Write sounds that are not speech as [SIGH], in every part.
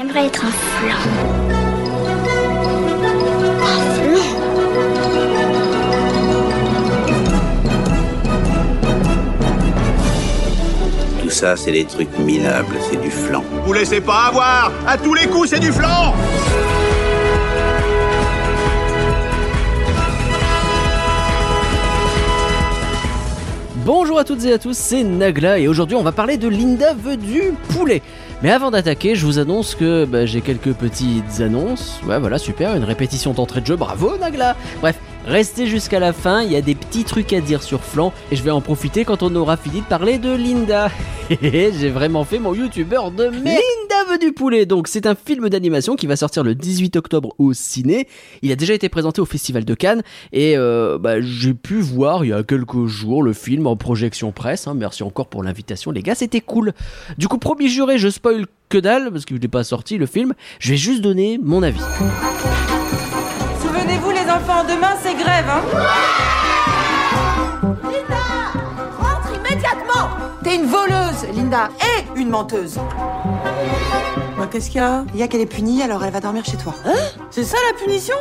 J'aimerais être un flan. Un flan Tout ça, c'est des trucs minables, c'est du flan. Vous laissez pas avoir À tous les coups, c'est du flan Bonjour à toutes et à tous, c'est Nagla et aujourd'hui on va parler de Linda veut du poulet. Mais avant d'attaquer, je vous annonce que bah, j'ai quelques petites annonces. Ouais, voilà, super, une répétition d'entrée de jeu, bravo Nagla Bref, restez jusqu'à la fin, il y a des petits trucs à dire sur Flan et je vais en profiter quand on aura fini de parler de Linda. [LAUGHS] j'ai vraiment fait mon youtubeur de merde Veut du poulet, donc c'est un film d'animation qui va sortir le 18 octobre au ciné. Il a déjà été présenté au Festival de Cannes et euh, bah, j'ai pu voir il y a quelques jours le film en projection presse. hein. Merci encore pour l'invitation les gars, c'était cool. Du coup, promis juré, je spoil que dalle parce qu'il n'est pas sorti le film. Je vais juste donner mon avis. Souvenez-vous les enfants, demain c'est grève, hein T'es une voleuse, Linda, et une menteuse. Bah qu'est-ce qu'il y a? Il y a qu'elle est punie, alors elle va dormir chez toi. C'est ça la punition?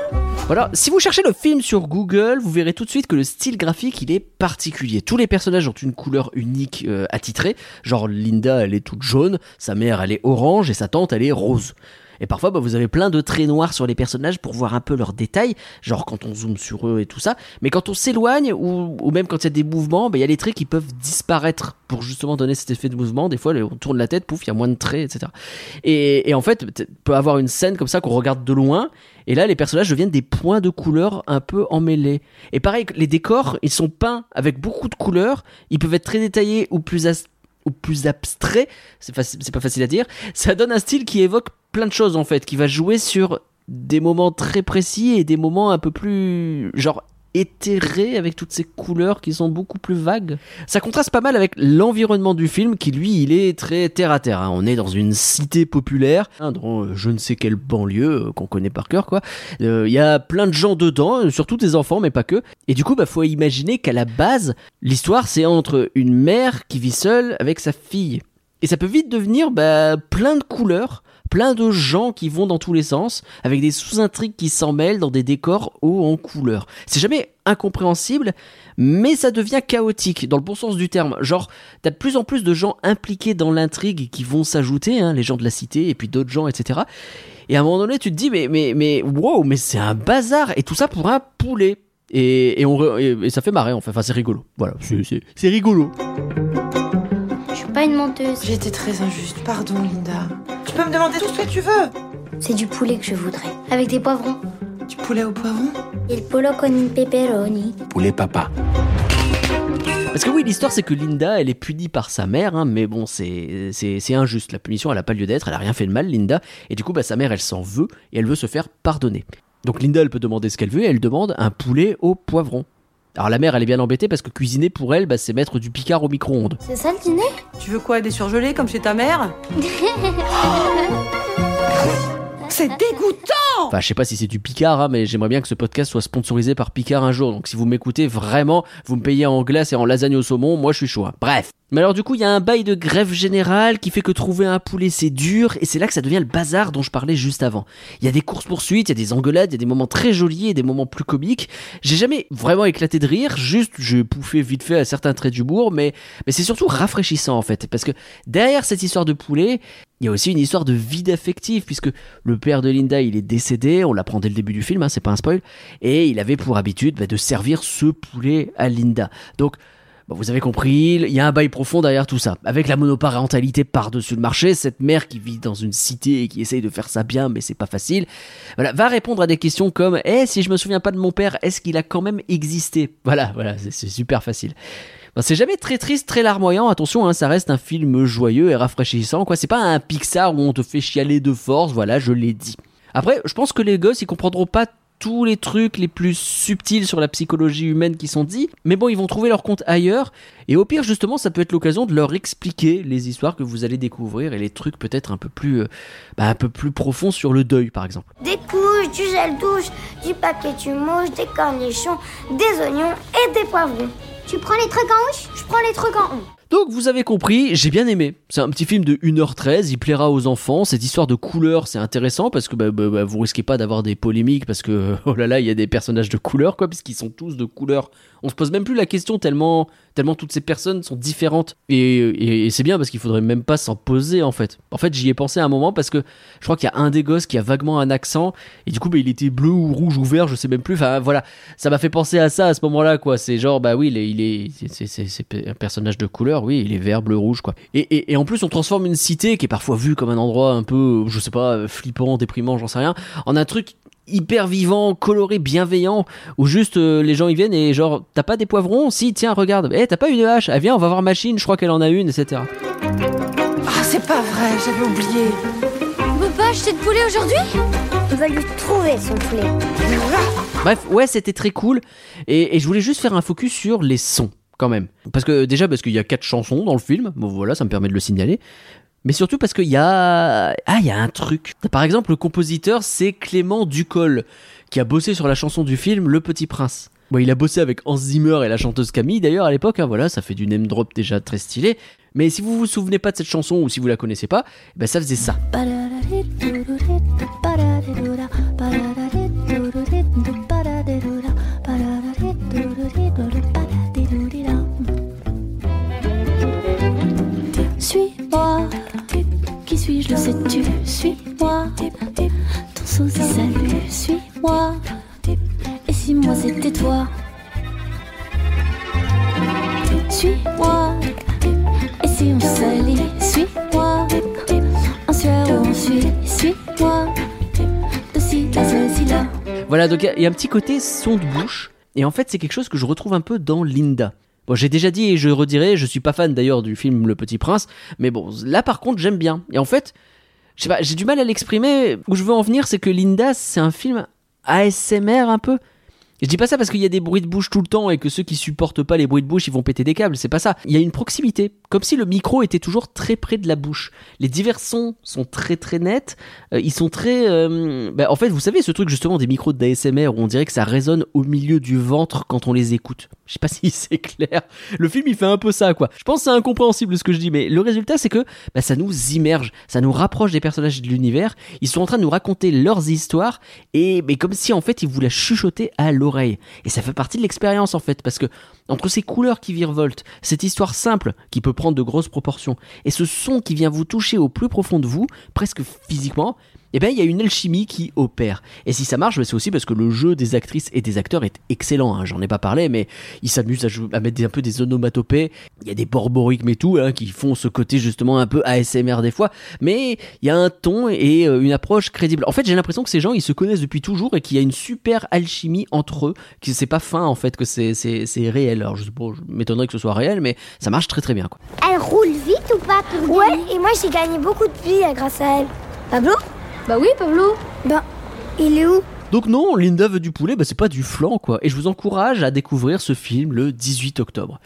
Voilà, si vous cherchez le film sur Google, vous verrez tout de suite que le style graphique il est particulier. Tous les personnages ont une couleur unique euh, attitrée. Genre Linda elle est toute jaune, sa mère elle est orange et sa tante elle est rose. Et parfois, bah, vous avez plein de traits noirs sur les personnages pour voir un peu leurs détails, genre quand on zoome sur eux et tout ça. Mais quand on s'éloigne, ou, même quand il y a des mouvements, bah, il y a les traits qui peuvent disparaître pour justement donner cet effet de mouvement. Des fois, on tourne la tête, pouf, il y a moins de traits, etc. Et, en fait, peut- avoir une scène comme ça qu'on regarde de loin, et là, les personnages deviennent des points de couleur un peu emmêlés. Et pareil, les décors, ils sont peints avec beaucoup de couleurs. Ils peuvent être très détaillés ou plus, ou plus faci- c'est pas facile à dire. Ça donne un style qui évoque plein de choses en fait, qui va jouer sur des moments très précis et des moments un peu plus genre éthérés avec toutes ces couleurs qui sont beaucoup plus vagues. Ça contraste pas mal avec l'environnement du film qui lui il est très terre à terre. hein. On est dans une cité populaire, hein, dans euh, je ne sais quelle banlieue euh, qu'on connaît par cœur quoi. Euh, Il y a plein de gens dedans, surtout des enfants mais pas que. Et du coup bah faut imaginer qu'à la base l'histoire c'est entre une mère qui vit seule avec sa fille. Et ça peut vite devenir bah, plein de couleurs, plein de gens qui vont dans tous les sens, avec des sous-intrigues qui s'en mêlent dans des décors hauts en couleurs. C'est jamais incompréhensible, mais ça devient chaotique, dans le bon sens du terme. Genre, t'as de plus en plus de gens impliqués dans l'intrigue qui vont s'ajouter, hein, les gens de la cité, et puis d'autres gens, etc. Et à un moment donné, tu te dis, mais, mais, mais, wow, mais c'est un bazar, et tout ça pour un poulet. Et, et, on, re- et, et ça fait marrer, enfin, enfin c'est rigolo. Voilà, c'est rigolo. Je suis pas une menteuse. J'ai été très injuste, pardon, Linda. Tu peux me demander tout ce que tu veux. C'est du poulet que je voudrais. Avec des poivrons. Du poulet au poivron? Il polo con un pepperoni. Poulet papa. Parce que oui, l'histoire c'est que Linda, elle est punie par sa mère, hein, mais bon, c'est c'est c'est injuste. La punition, elle a pas lieu d'être, elle a rien fait de mal, Linda. Et du coup, bah, sa mère, elle s'en veut et elle veut se faire pardonner. Donc Linda, elle peut demander ce qu'elle veut et elle demande un poulet au poivron. Alors la mère, elle est bien embêtée parce que cuisiner pour elle, bah, c'est mettre du picard au micro-ondes. C'est ça le dîner? Tu veux quoi, des surgelés comme chez ta mère? [LAUGHS] C'est dégoûtant Enfin, je sais pas si c'est du Picard, hein, mais j'aimerais bien que ce podcast soit sponsorisé par Picard un jour. Donc, si vous m'écoutez vraiment, vous me payez en glace et en lasagne au saumon, moi je suis chaud. hein. Bref. Mais alors, du coup, il y a un bail de grève générale qui fait que trouver un poulet c'est dur, et c'est là que ça devient le bazar dont je parlais juste avant. Il y a des courses-poursuites, il y a des engueulades, il y a des moments très jolis et des moments plus comiques. J'ai jamais vraiment éclaté de rire, juste j'ai pouffé vite fait à certains traits d'humour, mais, mais c'est surtout rafraîchissant en fait. Parce que derrière cette histoire de poulet, il y a aussi une histoire de vide affectif, puisque le père de Linda, il est décédé, on l'apprend dès le début du film, hein, c'est pas un spoil, et il avait pour habitude bah, de servir ce poulet à Linda. Donc, bah, vous avez compris, il y a un bail profond derrière tout ça. Avec la monoparentalité par-dessus le marché, cette mère qui vit dans une cité et qui essaye de faire ça bien, mais c'est pas facile, voilà, va répondre à des questions comme Eh, si je me souviens pas de mon père, est-ce qu'il a quand même existé? Voilà, voilà, c'est- c'est super facile. Ben, c'est jamais très triste, très larmoyant. Attention, hein, ça reste un film joyeux et rafraîchissant. Quoi, c'est pas un Pixar où on te fait chialer de force. Voilà, je l'ai dit. Après, je pense que les gosses, ils comprendront pas tous les trucs les plus subtils sur la psychologie humaine qui sont dits, mais bon, ils vont trouver leur compte ailleurs. Et au pire, justement, ça peut être l'occasion de leur expliquer les histoires que vous allez découvrir et les trucs peut-être un peu plus, euh, bah, profonds sur le deuil, par exemple. Des couches, du gel douche, du papier tu mouches, des cornichons, des oignons et des poivrons. Tu prends les trucs en houche Je prends les trucs en on. Donc vous avez compris, j'ai bien aimé. C'est un petit film de 1h13, il plaira aux enfants. Cette histoire de couleurs, c'est intéressant parce que bah, bah, bah, vous risquez pas d'avoir des polémiques parce que [LAUGHS] oh là là, il y a des personnages de couleurs quoi, puisqu'ils sont tous de couleurs. On se pose même plus la question tellement, tellement toutes ces personnes sont différentes. Et, c'est bien parce qu'il faudrait même pas s'en poser en fait. En fait, j'y ai pensé à un moment parce que je crois qu'il y a un des gosses qui a vaguement un accent et du coup, bah, il était bleu ou rouge ou vert, je sais même plus. Enfin voilà, ça m'a fait penser à ça à ce moment-là quoi. C'est genre bah oui, il est, c'est, c'est, un personnage de couleur, oui, il est vert, bleu, rouge quoi. Et, et, et en plus, on transforme une cité qui est parfois vue comme un endroit un peu, je sais pas, flippant, déprimant, j'en sais rien, en un truc hyper vivant, coloré, bienveillant, où juste euh, les gens y viennent et genre t'as pas des poivrons? Si tiens regarde, eh t'as pas une hache? Ah viens on va voir machine, je crois qu'elle en a une, etc. Ah, c'est pas vrai, j'avais oublié. On peut pas acheter de poulet aujourd'hui? On va lui trouver son poulet. Bref, ouais, c'était très cool. Et, et je voulais juste faire un focus sur les sons, quand même. Parce que déjà, parce qu'il y a quatre chansons dans le film. Bon, voilà, ça me permet de le signaler. Mais surtout parce qu'il y a. Ah, il y a un truc. Par exemple, le compositeur, c'est Clément Ducol, qui a bossé sur la chanson du film Le Petit Prince. Bon, il a bossé avec Hans Zimmer et la chanteuse Camille d'ailleurs à l'époque, hein, voilà, ça fait du name drop déjà très stylé. Mais si vous vous souvenez pas de cette chanson ou si vous la connaissez pas, ben ça faisait ça. Si on s'allie, suis-moi. Suis-moi. De là. Voilà, donc il y a- un petit côté son de bouche. Et en fait, c'est quelque chose que je retrouve un peu dans Linda. Bon, j'ai déjà dit et je redirai, je suis pas fan d'ailleurs du film Le Petit Prince, mais bon, là par contre, j'aime bien. Et en fait, j'ai du mal à l'exprimer. Où je veux en venir, c'est que Linda, c'est un film ASMR un peu. Je dis pas ça parce qu'il y a des bruits de bouche tout le temps et que ceux qui supportent pas les bruits de bouche, ils vont péter des câbles, c'est pas ça. Il y a une proximité, comme si le micro était toujours très près de la bouche. Les divers sons sont très très nets, euh, ils sont très... euh, bah, en fait, vous savez ce truc justement des micros d'ASMR où on dirait que ça résonne au milieu du ventre quand on les écoute. Je sais pas [LAUGHS] si c'est clair. Le film il fait un peu ça quoi. Je pense que c'est incompréhensible ce que je dis, mais le résultat c'est que bah, ça nous immerge, ça nous rapproche des personnages de l'univers. Ils sont en train de nous raconter leurs histoires et mais comme si en fait ils voulaient chuchoter à Et ça fait partie de l'expérience en fait, parce que entre ces couleurs qui virevoltent, cette histoire simple qui peut prendre de grosses proportions, et ce son qui vient vous toucher au plus profond de vous, presque physiquement, eh bien, il y a une alchimie qui opère. Et si ça marche, bah, c'est aussi parce que le jeu des actrices et des acteurs est excellent. hein. J'en ai pas parlé, mais ils s'amusent à, mettre des- un peu des onomatopées. Il y a des borborygmes et tout, hein, qui font ce côté justement un peu ASMR des fois. Mais il y a un ton et euh, une approche crédible. En fait, j'ai l'impression que ces gens, ils se connaissent depuis toujours et qu'il y a une super alchimie entre eux. Que c'est pas fin, en fait, que c'est, c'est, c'est réel. Alors, je, sais pas, je m'étonnerais que ce soit réel, mais ça marche très très bien, quoi. Elle roule vite ou pas pour Ouais, et moi j'ai gagné beaucoup de vie euh, grâce à elle. Pablo Bah oui, Pablo. Ben, il est où? Donc non, Linda veut du poulet, bah c'est pas du flan quoi. Et je vous encourage à découvrir ce film le 18 octobre.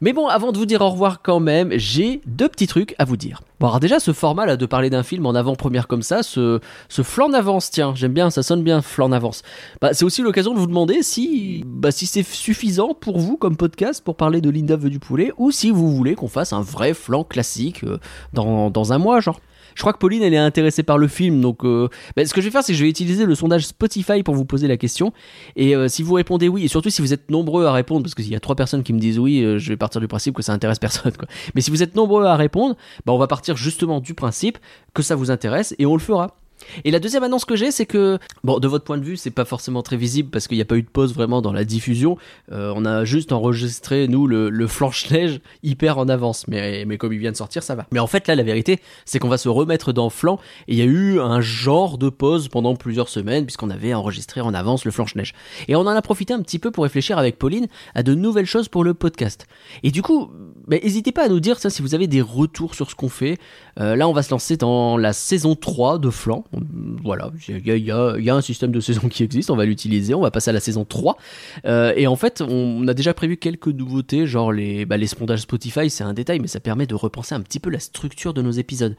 Mais bon, avant de vous dire au revoir quand même, j'ai deux petits trucs à vous dire. Bon, alors déjà, ce format là de parler d'un film en avant-première comme ça, ce, ce flan d'avance, tiens, j'aime bien, ça sonne bien, flan d'avance. Bah, c'est aussi l'occasion de vous demander si, bah, si c'est suffisant pour vous comme podcast pour parler de Linda veut du poulet, ou si vous voulez qu'on fasse un vrai flan classique euh, dans, dans un mois, genre. Je crois que Pauline, elle est intéressée par le film, donc euh, bah, ce que je vais faire, c'est que je vais utiliser le sondage Spotify pour vous poser la question. Et euh, si vous répondez oui, et surtout si vous êtes nombreux à répondre, parce qu'il y a trois personnes qui me disent oui, euh, je vais partir du principe que ça intéresse [LAUGHS] personne. Mais si vous êtes nombreux à répondre, bah, on va partir justement du principe que ça vous intéresse et on le fera. Et la deuxième annonce que j'ai, c'est que, bon, de votre point de vue, c'est pas forcément très visible parce qu'il n'y a pas eu de pause vraiment dans la diffusion. Euh, on a juste enregistré, nous, le, le flanche-neige hyper en avance. Mais, mais comme il vient de sortir, ça va. Mais en fait, là, la vérité, c'est qu'on va se remettre dans flanc. Et il y a eu un genre de pause pendant plusieurs semaines puisqu'on avait enregistré en avance le flanche-neige. Et on en a profité un petit peu pour réfléchir avec Pauline à de nouvelles choses pour le podcast. Et du coup, bah, n'hésitez pas à nous dire ça si vous avez des retours sur ce qu'on fait. Euh, là, on va se lancer dans la saison 3 de Flan. Voilà, il y a, un système de [LAUGHS] saison qui existe, on va l'utiliser, on va passer à la saison 3. Euh, et en fait, on a déjà prévu quelques nouveautés, genre les, bah, les sondages Spotify, c'est un détail, mais ça permet de repenser un petit peu la structure de nos épisodes.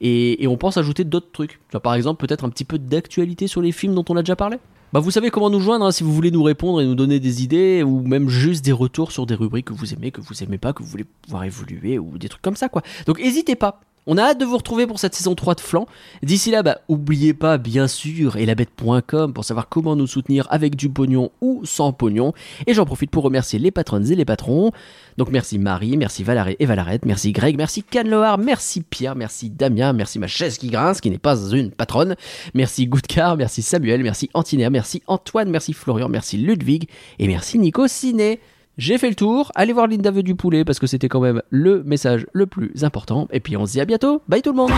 Et, on pense ajouter d'autres trucs. Par exemple, peut-être un petit peu d'actualité sur les films dont on a déjà parlé. Bah, vous savez comment nous joindre hein, si vous voulez nous répondre et nous donner des idées ou même juste des retours sur des rubriques que vous aimez, que vous aimez pas, que vous voulez voir évoluer ou des trucs comme ça quoi. Donc n'hésitez pas. On a hâte de vous retrouver pour cette saison 3 de Flan. D'ici là, bah, oubliez pas, bien sûr, elabette.com pour savoir comment nous soutenir avec du pognon ou sans pognon. Et j'en profite pour remercier les patronnes et les patrons. Donc merci Marie, merci Valaré et Valarette, merci Greg, merci Canloar, merci Pierre, merci Damien, merci ma chaise qui grince, qui n'est pas une patronne. Merci Goudcar, merci Samuel, merci Antinéa, merci Antoine, merci Florian, merci Ludwig et merci Nico Ciné. J'ai fait le tour, allez voir Linda veut du poulet parce que c'était quand même le message le plus important. Et puis on se dit à bientôt, bye tout le monde.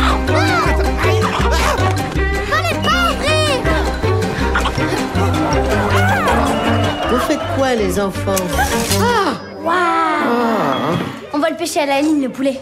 Vous faites quoi, les enfants? Waouh. On va le pêcher à la ligne, le poulet.